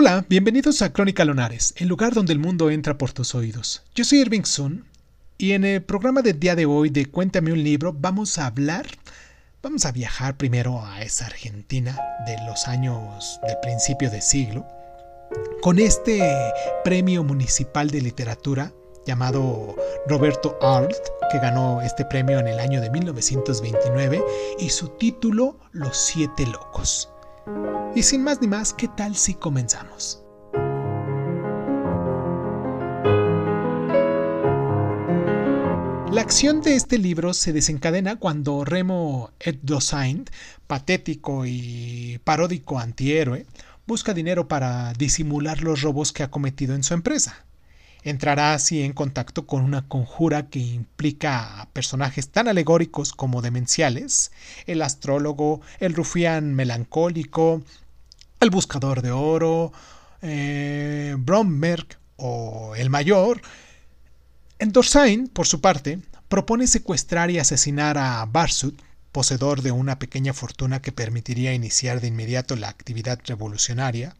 Hola, bienvenidos a Crónica Lonares, el lugar donde el mundo entra por tus oídos. Yo soy Irving Sun y en el programa del día de hoy de Cuéntame un libro vamos a hablar, vamos a viajar primero a esa Argentina de los años del principio de siglo, con este premio municipal de literatura llamado Roberto Arlt, que ganó este premio en el año de 1929, y su título Los Siete Locos. Y sin más ni más, ¿qué tal si comenzamos? La acción de este libro se desencadena cuando Remo Eddosaint, patético y paródico antihéroe, busca dinero para disimular los robos que ha cometido en su empresa. Entrará así en contacto con una conjura que implica a personajes tan alegóricos como demenciales, el astrólogo, el rufián melancólico, el buscador de oro, eh, Bromberg o el mayor. Endorsain, por su parte, propone secuestrar y asesinar a Barsut, poseedor de una pequeña fortuna que permitiría iniciar de inmediato la actividad revolucionaria.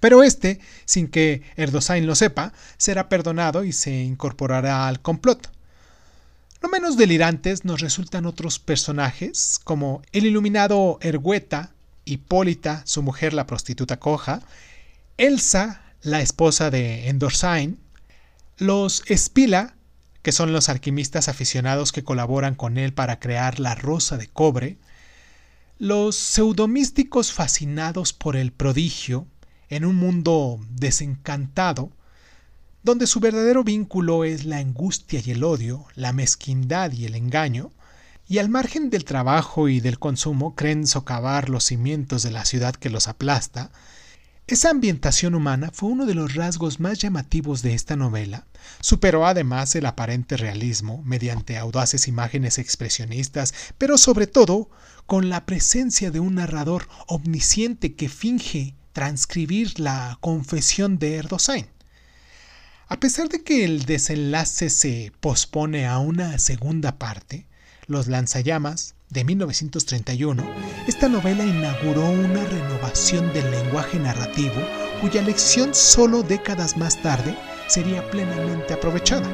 Pero este, sin que Erdosain lo sepa, será perdonado y se incorporará al complot. No menos delirantes nos resultan otros personajes, como el iluminado Ergueta, Hipólita, su mujer la prostituta coja, Elsa, la esposa de Endorsain, los Espila, que son los alquimistas aficionados que colaboran con él para crear la rosa de cobre, los pseudomísticos fascinados por el prodigio, en un mundo desencantado, donde su verdadero vínculo es la angustia y el odio, la mezquindad y el engaño, y al margen del trabajo y del consumo creen socavar los cimientos de la ciudad que los aplasta, esa ambientación humana fue uno de los rasgos más llamativos de esta novela. Superó además el aparente realismo mediante audaces imágenes expresionistas, pero sobre todo con la presencia de un narrador omnisciente que finge transcribir la confesión de Erdosain. A pesar de que el desenlace se pospone a una segunda parte, Los lanzallamas, de 1931, esta novela inauguró una renovación del lenguaje narrativo cuya lección solo décadas más tarde sería plenamente aprovechada.